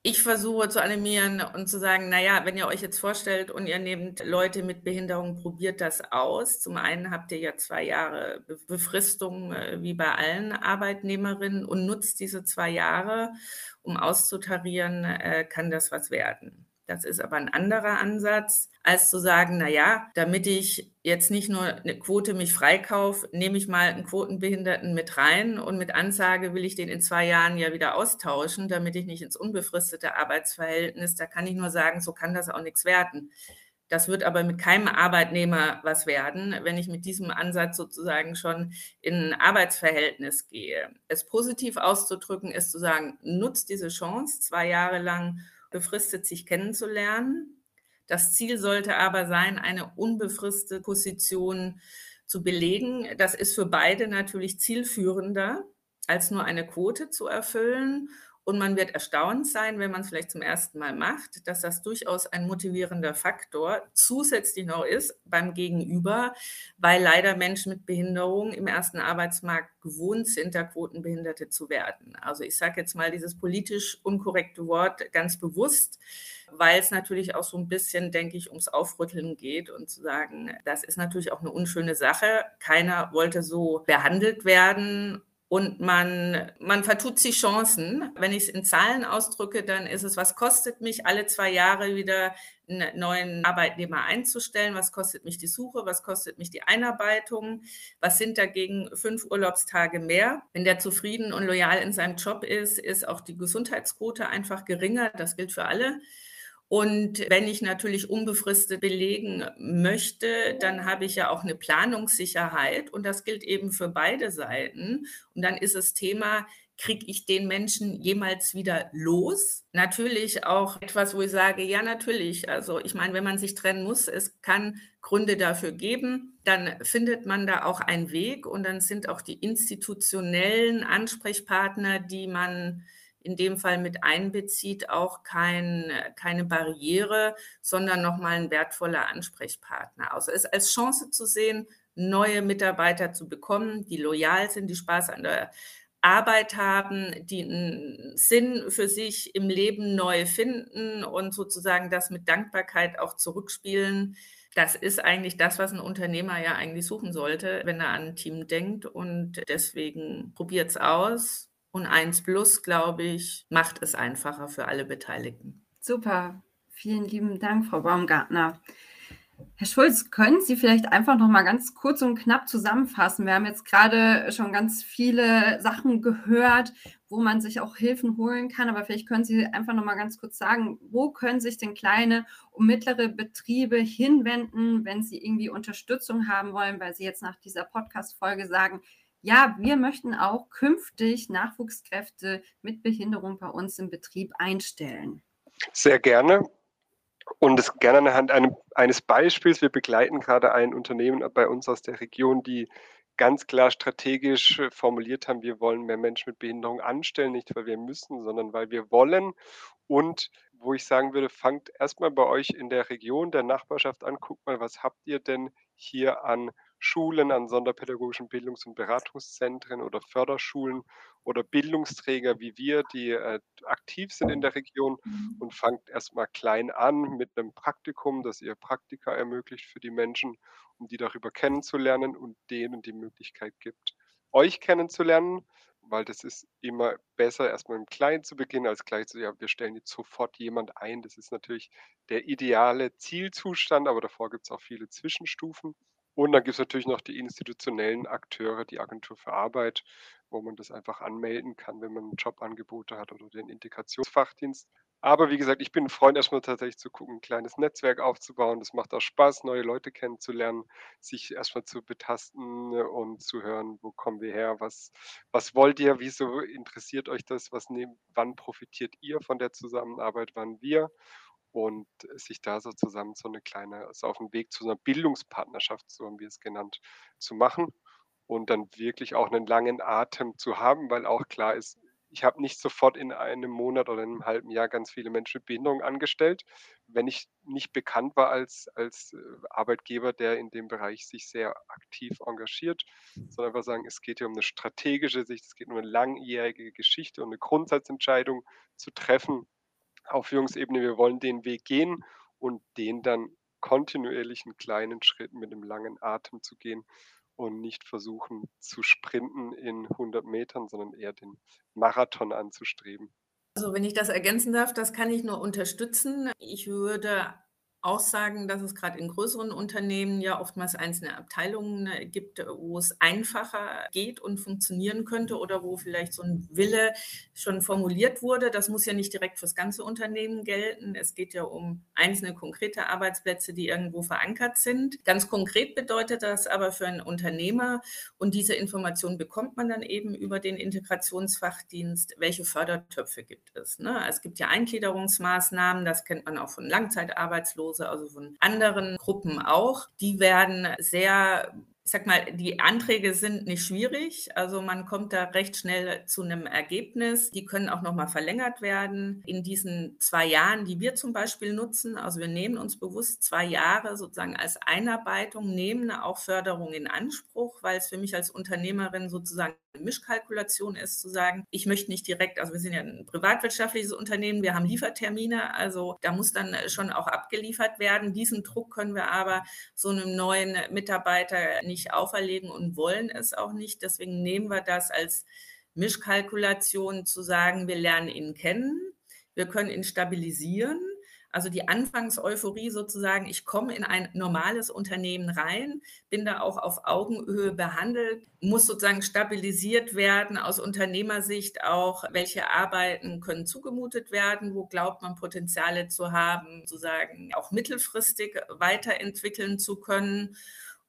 ich versuche zu animieren und zu sagen, naja, wenn ihr euch jetzt vorstellt und ihr nehmt Leute mit Behinderung, probiert das aus. Zum einen habt ihr ja zwei Jahre Befristung äh, wie bei allen Arbeitnehmerinnen und nutzt diese zwei Jahre, um auszutarieren, äh, kann das was werden. Das ist aber ein anderer Ansatz, als zu sagen, na ja, damit ich jetzt nicht nur eine Quote mich freikaufe, nehme ich mal einen Quotenbehinderten mit rein und mit Ansage will ich den in zwei Jahren ja wieder austauschen, damit ich nicht ins unbefristete Arbeitsverhältnis, da kann ich nur sagen, so kann das auch nichts werden. Das wird aber mit keinem Arbeitnehmer was werden, wenn ich mit diesem Ansatz sozusagen schon in ein Arbeitsverhältnis gehe. Es positiv auszudrücken ist zu sagen, nutzt diese Chance zwei Jahre lang befristet sich kennenzulernen. Das Ziel sollte aber sein, eine unbefristete Position zu belegen. Das ist für beide natürlich zielführender, als nur eine Quote zu erfüllen. Und man wird erstaunt sein, wenn man es vielleicht zum ersten Mal macht, dass das durchaus ein motivierender Faktor zusätzlich noch ist beim Gegenüber, weil leider Menschen mit Behinderung im ersten Arbeitsmarkt gewohnt sind, da Quotenbehinderte zu werden. Also ich sage jetzt mal dieses politisch unkorrekte Wort ganz bewusst, weil es natürlich auch so ein bisschen, denke ich, ums Aufrütteln geht und zu sagen, das ist natürlich auch eine unschöne Sache. Keiner wollte so behandelt werden und man, man vertut sich Chancen. Wenn ich es in Zahlen ausdrücke, dann ist es, was kostet mich alle zwei Jahre wieder einen neuen Arbeitnehmer einzustellen? Was kostet mich die Suche? Was kostet mich die Einarbeitung? Was sind dagegen fünf Urlaubstage mehr? Wenn der zufrieden und loyal in seinem Job ist, ist auch die Gesundheitsquote einfach geringer. Das gilt für alle. Und wenn ich natürlich unbefristet belegen möchte, dann habe ich ja auch eine Planungssicherheit und das gilt eben für beide Seiten. Und dann ist das Thema, kriege ich den Menschen jemals wieder los? Natürlich auch etwas, wo ich sage, ja, natürlich. Also ich meine, wenn man sich trennen muss, es kann Gründe dafür geben, dann findet man da auch einen Weg und dann sind auch die institutionellen Ansprechpartner, die man in dem Fall mit einbezieht, auch kein, keine Barriere, sondern nochmal ein wertvoller Ansprechpartner. Also es als Chance zu sehen, neue Mitarbeiter zu bekommen, die loyal sind, die Spaß an der Arbeit haben, die einen Sinn für sich im Leben neu finden und sozusagen das mit Dankbarkeit auch zurückspielen. Das ist eigentlich das, was ein Unternehmer ja eigentlich suchen sollte, wenn er an ein Team denkt. Und deswegen probiert es aus, und 1 Plus, glaube ich, macht es einfacher für alle Beteiligten. Super. Vielen lieben Dank, Frau Baumgartner. Herr Schulz, können Sie vielleicht einfach noch mal ganz kurz und knapp zusammenfassen? Wir haben jetzt gerade schon ganz viele Sachen gehört, wo man sich auch Hilfen holen kann, aber vielleicht können Sie einfach noch mal ganz kurz sagen, wo können sich denn kleine und mittlere Betriebe hinwenden, wenn sie irgendwie Unterstützung haben wollen, weil Sie jetzt nach dieser Podcast-Folge sagen, ja, wir möchten auch künftig Nachwuchskräfte mit Behinderung bei uns im Betrieb einstellen. Sehr gerne. Und es gerne anhand einem, eines Beispiels. Wir begleiten gerade ein Unternehmen bei uns aus der Region, die ganz klar strategisch formuliert haben, wir wollen mehr Menschen mit Behinderung anstellen, nicht weil wir müssen, sondern weil wir wollen. Und wo ich sagen würde, fangt erstmal bei euch in der Region, der Nachbarschaft an, guckt mal, was habt ihr denn hier an Schulen, an sonderpädagogischen Bildungs- und Beratungszentren oder Förderschulen oder Bildungsträger wie wir, die äh, aktiv sind in der Region mhm. und fangt erstmal klein an mit einem Praktikum, das ihr Praktika ermöglicht für die Menschen, um die darüber kennenzulernen und denen die Möglichkeit gibt, euch kennenzulernen weil das ist immer besser, erstmal im Kleinen zu beginnen, als gleich zu, ja, wir stellen jetzt sofort jemand ein. Das ist natürlich der ideale Zielzustand, aber davor gibt es auch viele Zwischenstufen. Und dann gibt es natürlich noch die institutionellen Akteure, die Agentur für Arbeit, wo man das einfach anmelden kann, wenn man Jobangebote hat oder den Integrationsfachdienst. Aber wie gesagt, ich bin ein Freund, erstmal tatsächlich zu gucken, ein kleines Netzwerk aufzubauen. Das macht auch Spaß, neue Leute kennenzulernen, sich erstmal zu betasten und zu hören, wo kommen wir her, was, was wollt ihr, wieso interessiert euch das, was nehm, wann profitiert ihr von der Zusammenarbeit, wann wir und sich da so zusammen so eine kleine, also auf dem Weg zu einer Bildungspartnerschaft, so haben wir es genannt, zu machen und dann wirklich auch einen langen Atem zu haben, weil auch klar ist, ich habe nicht sofort in einem Monat oder in einem halben Jahr ganz viele Menschen mit Behinderung angestellt, wenn ich nicht bekannt war als, als äh, Arbeitgeber, der in dem Bereich sich sehr aktiv engagiert, sondern einfach sagen, es geht hier um eine strategische Sicht, es geht um eine langjährige Geschichte und eine Grundsatzentscheidung zu treffen auf Führungsebene. Wir wollen den Weg gehen und den dann kontinuierlich in kleinen Schritten mit einem langen Atem zu gehen und nicht versuchen zu sprinten in 100 Metern, sondern eher den Marathon anzustreben. Also wenn ich das ergänzen darf, das kann ich nur unterstützen. Ich würde auch sagen, dass es gerade in größeren Unternehmen ja oftmals einzelne Abteilungen äh, gibt, wo es einfacher geht und funktionieren könnte oder wo vielleicht so ein Wille schon formuliert wurde. Das muss ja nicht direkt fürs ganze Unternehmen gelten. Es geht ja um einzelne konkrete Arbeitsplätze, die irgendwo verankert sind. Ganz konkret bedeutet das aber für einen Unternehmer und diese Information bekommt man dann eben über den Integrationsfachdienst, welche Fördertöpfe gibt es. Ne? Es gibt ja Eingliederungsmaßnahmen, das kennt man auch von Langzeitarbeitslosen Hause, also von anderen Gruppen auch. Die werden sehr ich sag mal, die Anträge sind nicht schwierig. Also man kommt da recht schnell zu einem Ergebnis. Die können auch nochmal verlängert werden. In diesen zwei Jahren, die wir zum Beispiel nutzen, also wir nehmen uns bewusst zwei Jahre sozusagen als Einarbeitung, nehmen auch Förderung in Anspruch, weil es für mich als Unternehmerin sozusagen eine Mischkalkulation ist, zu sagen, ich möchte nicht direkt, also wir sind ja ein privatwirtschaftliches Unternehmen, wir haben Liefertermine, also da muss dann schon auch abgeliefert werden. Diesen Druck können wir aber so einem neuen Mitarbeiter nicht nicht auferlegen und wollen es auch nicht. Deswegen nehmen wir das als Mischkalkulation zu sagen, wir lernen ihn kennen, wir können ihn stabilisieren. Also die Anfangseuphorie sozusagen, ich komme in ein normales Unternehmen rein, bin da auch auf Augenhöhe behandelt, muss sozusagen stabilisiert werden aus Unternehmersicht auch, welche Arbeiten können zugemutet werden, wo glaubt man Potenziale zu haben, sozusagen auch mittelfristig weiterentwickeln zu können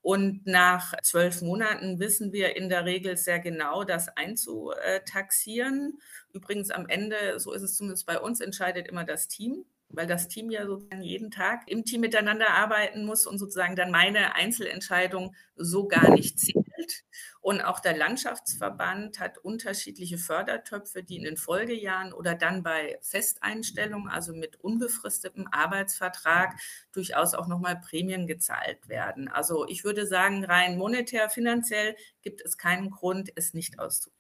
und nach zwölf Monaten wissen wir in der Regel sehr genau, das einzutaxieren. Übrigens am Ende, so ist es zumindest bei uns, entscheidet immer das Team weil das Team ja sozusagen jeden Tag im Team miteinander arbeiten muss und sozusagen dann meine Einzelentscheidung so gar nicht zählt. Und auch der Landschaftsverband hat unterschiedliche Fördertöpfe, die in den Folgejahren oder dann bei Festeinstellungen, also mit unbefristetem Arbeitsvertrag, durchaus auch nochmal Prämien gezahlt werden. Also ich würde sagen, rein monetär, finanziell gibt es keinen Grund, es nicht auszuprobieren.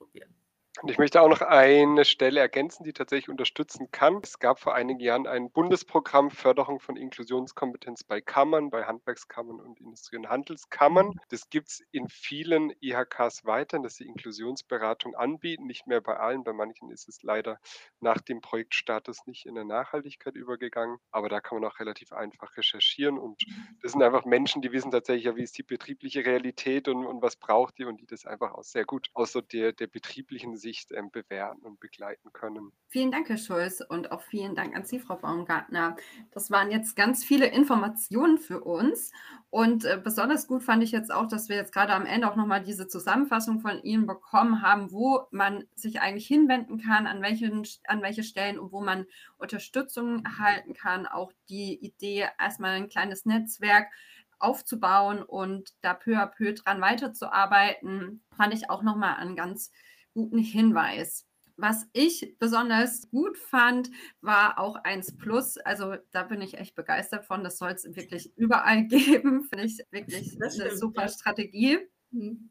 Und ich möchte auch noch eine Stelle ergänzen, die tatsächlich unterstützen kann. Es gab vor einigen Jahren ein Bundesprogramm Förderung von Inklusionskompetenz bei Kammern, bei Handwerkskammern und Industrie- und Handelskammern. Das gibt es in vielen IHKs weiter, dass sie Inklusionsberatung anbieten. Nicht mehr bei allen, bei manchen ist es leider nach dem Projektstatus nicht in der Nachhaltigkeit übergegangen. Aber da kann man auch relativ einfach recherchieren. Und das sind einfach Menschen, die wissen tatsächlich, ja, wie ist die betriebliche Realität und, und was braucht die und die das einfach auch sehr gut aus der, der betrieblichen Sicht Sicht ähm, bewerten und begleiten können. Vielen Dank, Herr Schulz, und auch vielen Dank an Sie, Frau Baumgartner. Das waren jetzt ganz viele Informationen für uns. Und äh, besonders gut fand ich jetzt auch, dass wir jetzt gerade am Ende auch nochmal diese Zusammenfassung von Ihnen bekommen haben, wo man sich eigentlich hinwenden kann, an, welchen, an welche Stellen und wo man Unterstützung erhalten kann. Auch die Idee, erstmal ein kleines Netzwerk aufzubauen und da peu à peu dran weiterzuarbeiten, fand ich auch nochmal an ganz guten Hinweis. Was ich besonders gut fand, war auch 1 Plus. Also da bin ich echt begeistert von. Das soll es wirklich überall geben. Finde ich wirklich eine super Strategie. Mhm.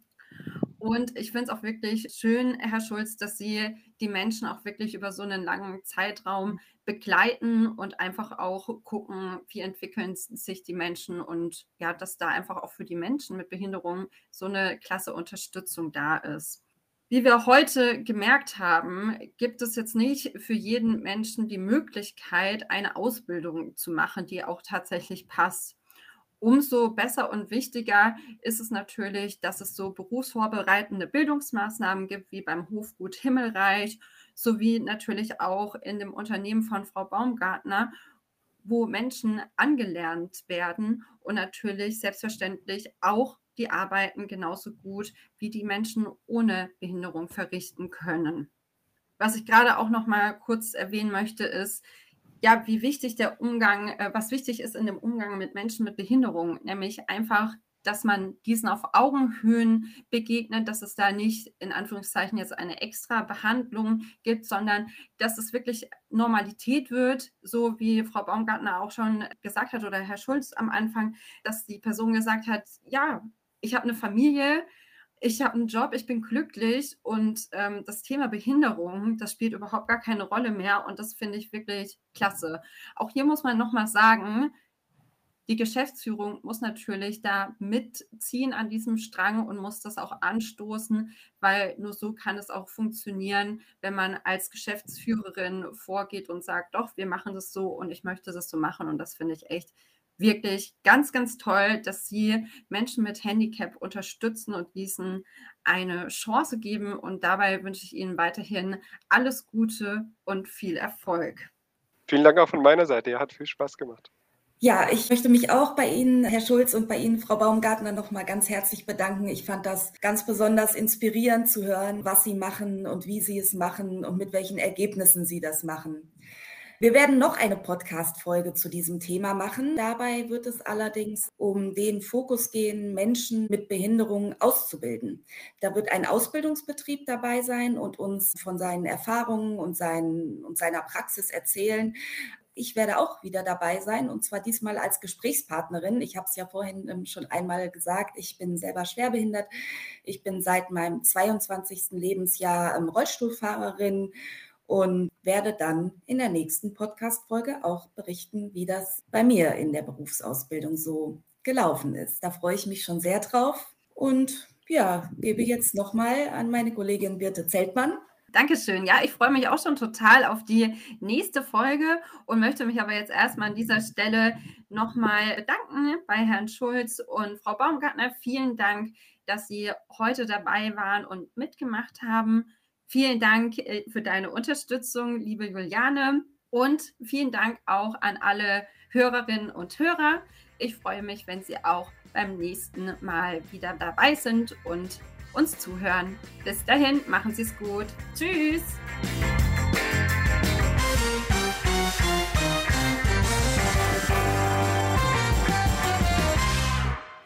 Und ich finde es auch wirklich schön, Herr Schulz, dass Sie die Menschen auch wirklich über so einen langen Zeitraum begleiten und einfach auch gucken, wie entwickeln sich die Menschen und ja, dass da einfach auch für die Menschen mit Behinderung so eine klasse Unterstützung da ist. Wie wir heute gemerkt haben, gibt es jetzt nicht für jeden Menschen die Möglichkeit, eine Ausbildung zu machen, die auch tatsächlich passt. Umso besser und wichtiger ist es natürlich, dass es so berufsvorbereitende Bildungsmaßnahmen gibt, wie beim Hofgut Himmelreich, sowie natürlich auch in dem Unternehmen von Frau Baumgartner, wo Menschen angelernt werden und natürlich selbstverständlich auch die Arbeiten genauso gut wie die Menschen ohne Behinderung verrichten können. Was ich gerade auch noch mal kurz erwähnen möchte, ist, ja, wie wichtig der Umgang, äh, was wichtig ist in dem Umgang mit Menschen mit Behinderung, nämlich einfach, dass man diesen auf Augenhöhen begegnet, dass es da nicht in Anführungszeichen jetzt eine extra Behandlung gibt, sondern dass es wirklich Normalität wird, so wie Frau Baumgartner auch schon gesagt hat oder Herr Schulz am Anfang, dass die Person gesagt hat, ja, ich habe eine Familie, ich habe einen Job, ich bin glücklich und ähm, das Thema Behinderung, das spielt überhaupt gar keine Rolle mehr und das finde ich wirklich klasse. Auch hier muss man nochmal sagen, die Geschäftsführung muss natürlich da mitziehen an diesem Strang und muss das auch anstoßen, weil nur so kann es auch funktionieren, wenn man als Geschäftsführerin vorgeht und sagt, doch, wir machen das so und ich möchte das so machen und das finde ich echt wirklich ganz, ganz toll, dass Sie Menschen mit Handicap unterstützen und diesen eine Chance geben. Und dabei wünsche ich Ihnen weiterhin alles Gute und viel Erfolg. Vielen Dank auch von meiner Seite. Ja, hat viel Spaß gemacht. Ja, ich möchte mich auch bei Ihnen, Herr Schulz, und bei Ihnen, Frau Baumgartner, nochmal ganz herzlich bedanken. Ich fand das ganz besonders inspirierend zu hören, was Sie machen und wie Sie es machen und mit welchen Ergebnissen Sie das machen. Wir werden noch eine Podcast-Folge zu diesem Thema machen. Dabei wird es allerdings um den Fokus gehen, Menschen mit Behinderungen auszubilden. Da wird ein Ausbildungsbetrieb dabei sein und uns von seinen Erfahrungen und, seinen, und seiner Praxis erzählen. Ich werde auch wieder dabei sein und zwar diesmal als Gesprächspartnerin. Ich habe es ja vorhin ähm, schon einmal gesagt, ich bin selber schwerbehindert. Ich bin seit meinem 22. Lebensjahr ähm, Rollstuhlfahrerin und werde dann in der nächsten Podcast-Folge auch berichten, wie das bei mir in der Berufsausbildung so gelaufen ist. Da freue ich mich schon sehr drauf und ja, gebe jetzt nochmal an meine Kollegin Birte Zeltmann. Dankeschön. Ja, ich freue mich auch schon total auf die nächste Folge und möchte mich aber jetzt erstmal an dieser Stelle nochmal bedanken bei Herrn Schulz und Frau Baumgartner. Vielen Dank, dass Sie heute dabei waren und mitgemacht haben. Vielen Dank äh, für deine Unterstützung, liebe Juliane. Und vielen Dank auch an alle Hörerinnen und Hörer. Ich freue mich, wenn Sie auch beim nächsten Mal wieder dabei sind und uns zuhören. Bis dahin, machen Sie es gut. Tschüss.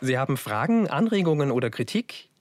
Sie haben Fragen, Anregungen oder Kritik?